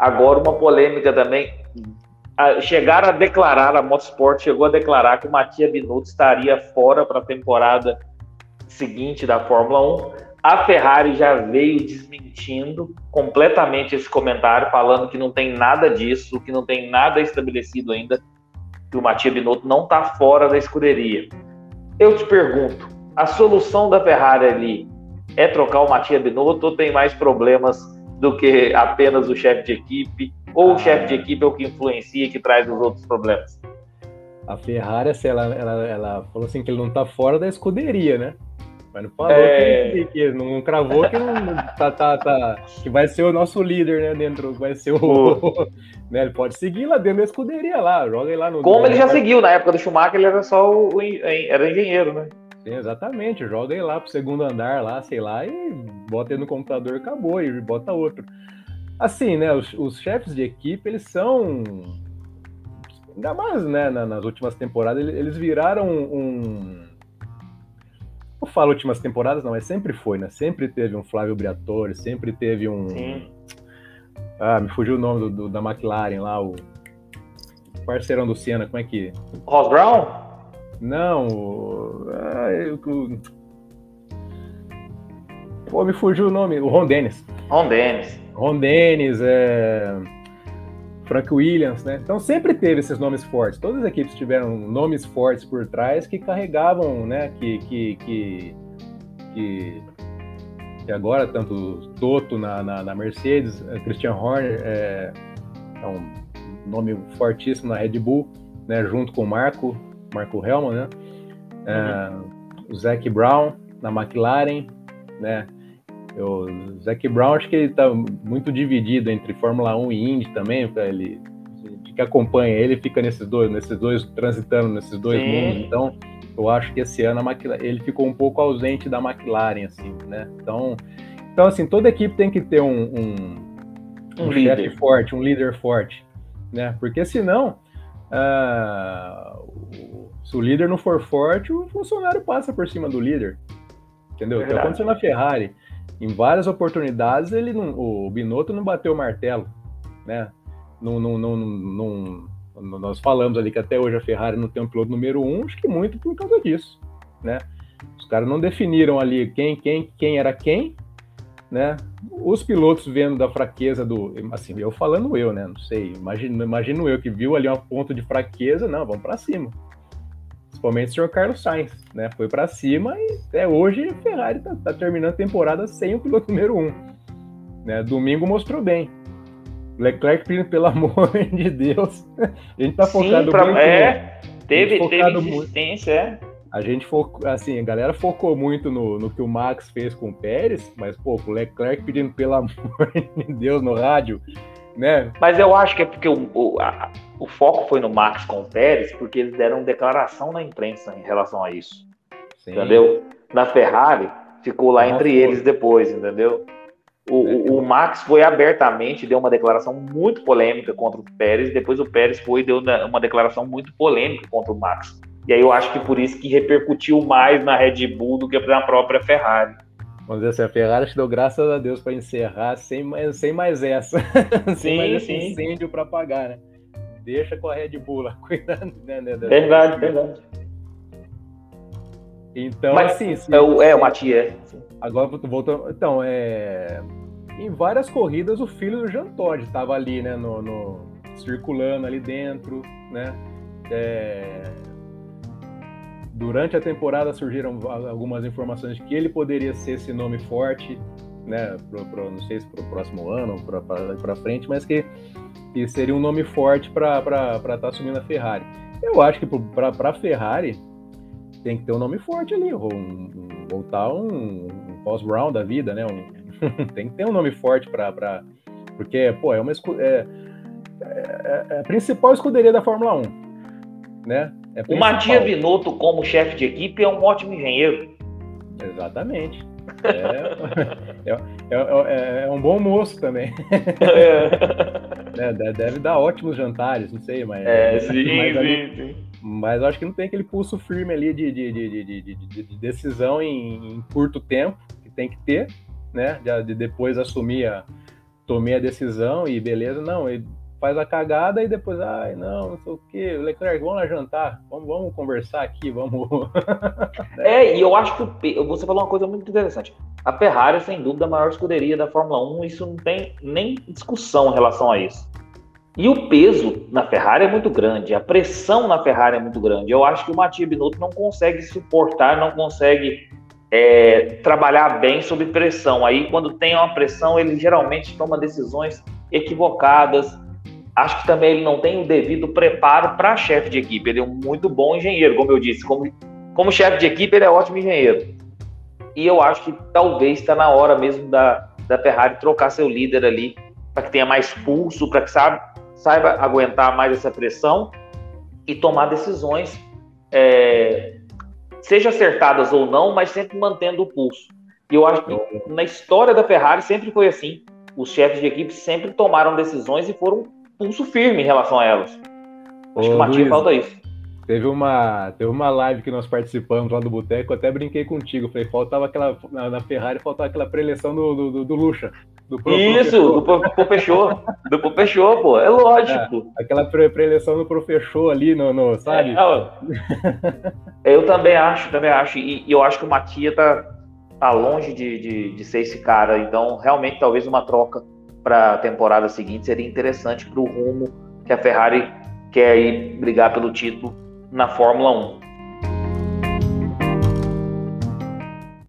Agora, uma polêmica também. Chegaram a declarar, a Motorsport chegou a declarar que o Matias Binotto estaria fora para a temporada seguinte da Fórmula 1. A Ferrari já veio desmentindo completamente esse comentário, falando que não tem nada disso, que não tem nada estabelecido ainda, que o Matias Binotto não está fora da escuderia. Eu te pergunto, a solução da Ferrari ali é trocar o Matias Binotto ou tem mais problemas do que apenas o chefe de equipe? Ou o chefe de equipe é o que influencia e que traz os outros problemas? A Ferrari, assim, ela, ela, ela falou assim que ele não está fora da escuderia, né? Mas não falou é... que, que, não cravou que não tá, tá, tá, que vai ser o nosso líder, né? Dentro, vai ser o. né, ele pode seguir lá dentro da escuderia lá, joga lá no. Como ele já seguiu, na época do Schumacher, ele era só o, era engenheiro, né? Sim, exatamente, joga ele lá pro segundo andar lá, sei lá, e bota ele no computador acabou, e bota outro. Assim, né? Os, os chefes de equipe, eles são. Ainda mais, né, nas últimas temporadas, eles viraram um eu falo últimas temporadas, não, mas sempre foi, né? Sempre teve um Flávio Briatore, sempre teve um. Sim. Ah, me fugiu o nome do, do, da McLaren lá, o parceirão do Senna, como é que. Ross Brown? Não, o... Ah, eu... Pô, me fugiu o nome, o Ron Dennis. Ron Dennis. Ron Dennis, é. Frank Williams, né? Então sempre teve esses nomes fortes. Todas as equipes tiveram nomes fortes por trás que carregavam, né? Que, que, que, que, que agora, tanto Toto na, na, na Mercedes, eh, Christian Horner é, é, um nome fortíssimo na Red Bull, né? Junto com o Marco, Marco Helman, né? É, o Zac Brown na McLaren, né? O Zac Brown acho que ele está muito dividido entre Fórmula 1 e Indy também, ele que acompanha ele fica nesses dois, nesses dois transitando nesses dois Sim. mundos. Então, eu acho que esse ano McLaren, ele ficou um pouco ausente da McLaren, assim, né? Então, então assim, toda equipe tem que ter um, um, um, um chefe forte, um líder forte, né? Porque senão, uh, se o líder não for forte, o funcionário passa por cima do líder, entendeu? É que aconteceu na Ferrari em várias oportunidades ele não, o Binotto não bateu o martelo, né? Não, não, não, não, nós falamos ali que até hoje a Ferrari não tem um piloto número um, acho que muito por causa disso, né? Os caras não definiram ali quem, quem, quem era quem, né? Os pilotos vendo da fraqueza do, assim, eu falando eu, né? Não sei, imagino, imagino eu que viu ali um ponto de fraqueza, não, vamos para cima principalmente o senhor Carlos Sainz, né? Foi para cima e até hoje a Ferrari tá, tá, terminando a temporada sem o piloto número um. Né? Domingo mostrou bem. Leclerc pedindo pelo amor de Deus. A gente tá focado Sim, pra, muito. É, teve, teve insistência, é. A gente focou, assim, a galera focou muito no, no que o Max fez com o Pérez, mas, pô, o Leclerc pedindo pelo amor de Deus no rádio, né? Mas eu acho que é porque o, o, a, o foco foi no Max com o Pérez, porque eles deram declaração na imprensa em relação a isso. Sim. Entendeu? Na Ferrari, ficou lá entre eles depois, entendeu? O, o, o, Max foi abertamente, deu uma declaração muito polêmica contra o Pérez, depois o Pérez foi e deu uma declaração muito polêmica contra o Max. E aí eu acho que por isso que repercutiu mais na Red Bull do que na própria Ferrari. Vamos dizer assim, a Ferrari te deu graças a Deus para encerrar sem mais, sem mais essa. Sim, sem mais esse incêndio para apagar, né? Deixa com a Red Bull lá, cuidando. Né, né, verdade, verdade. Então, Mas, assim. Se, é, o, é o Matias. Agora, voltando. Então, é. Em várias corridas, o filho do Jean Todt estava ali, né? No, no, circulando ali dentro, né? É, Durante a temporada surgiram algumas informações de que ele poderia ser esse nome forte, né? Pro, pro, não sei se para o próximo ano, para frente, mas que, que seria um nome forte para estar tá assumindo a Ferrari. Eu acho que para a Ferrari tem que ter um nome forte ali, ou um, voltar um, um Post Brown da vida, né? Um, tem que ter um nome forte para. Porque, pô, é uma. É, é, é, a principal escuderia da Fórmula 1, né? É o Matias Binotto, como chefe de equipe, é um ótimo engenheiro. Exatamente. É, é, é, é, é um bom moço também. É. deve dar ótimos jantares, não sei, mas. É, sim, mas, ali, sim, mas acho que não tem aquele pulso firme ali de, de, de, de, de decisão em, em, curto tempo, que tem que ter, né? De, de depois assumir a, tomei a decisão e beleza, não, ele faz a cagada e depois, ai, não, não sei o quê, Leclerc, vamos lá jantar, vamos, vamos conversar aqui, vamos. é, e eu acho que você falou uma coisa muito interessante. A Ferrari, sem dúvida, a maior escuderia da Fórmula 1, isso não tem nem discussão em relação a isso. E o peso na Ferrari é muito grande, a pressão na Ferrari é muito grande. Eu acho que o Matia Binotto não consegue suportar, não consegue é, trabalhar bem sob pressão. Aí, quando tem uma pressão, ele geralmente toma decisões equivocadas, Acho que também ele não tem o devido preparo para chefe de equipe. Ele é um muito bom engenheiro, como eu disse. Como, como chefe de equipe, ele é ótimo engenheiro. E eu acho que talvez está na hora mesmo da, da Ferrari trocar seu líder ali, para que tenha mais pulso, para que sabe, saiba aguentar mais essa pressão e tomar decisões, é, seja acertadas ou não, mas sempre mantendo o pulso. E eu acho que na história da Ferrari sempre foi assim. Os chefes de equipe sempre tomaram decisões e foram pulso firme em relação a elas. Acho Ô, que o Matinho falta isso. Teve uma, teve uma live que nós participamos lá do Boteco, até brinquei contigo. Falei, faltava aquela. Na, na Ferrari faltava aquela preleção do, do, do Lucha. Do Pro, Isso, do Profechou. do Profechou, pô. É lógico. É, aquela pre preleção do Profechou ali, no, no sabe? É, eu também acho, também acho. E, e, eu acho que o Matia tá, tá longe de, de, de ser esse cara. Então, realmente, talvez uma troca para a temporada seguinte seria interessante para o rumo que a Ferrari quer ir brigar pelo título na Fórmula 1.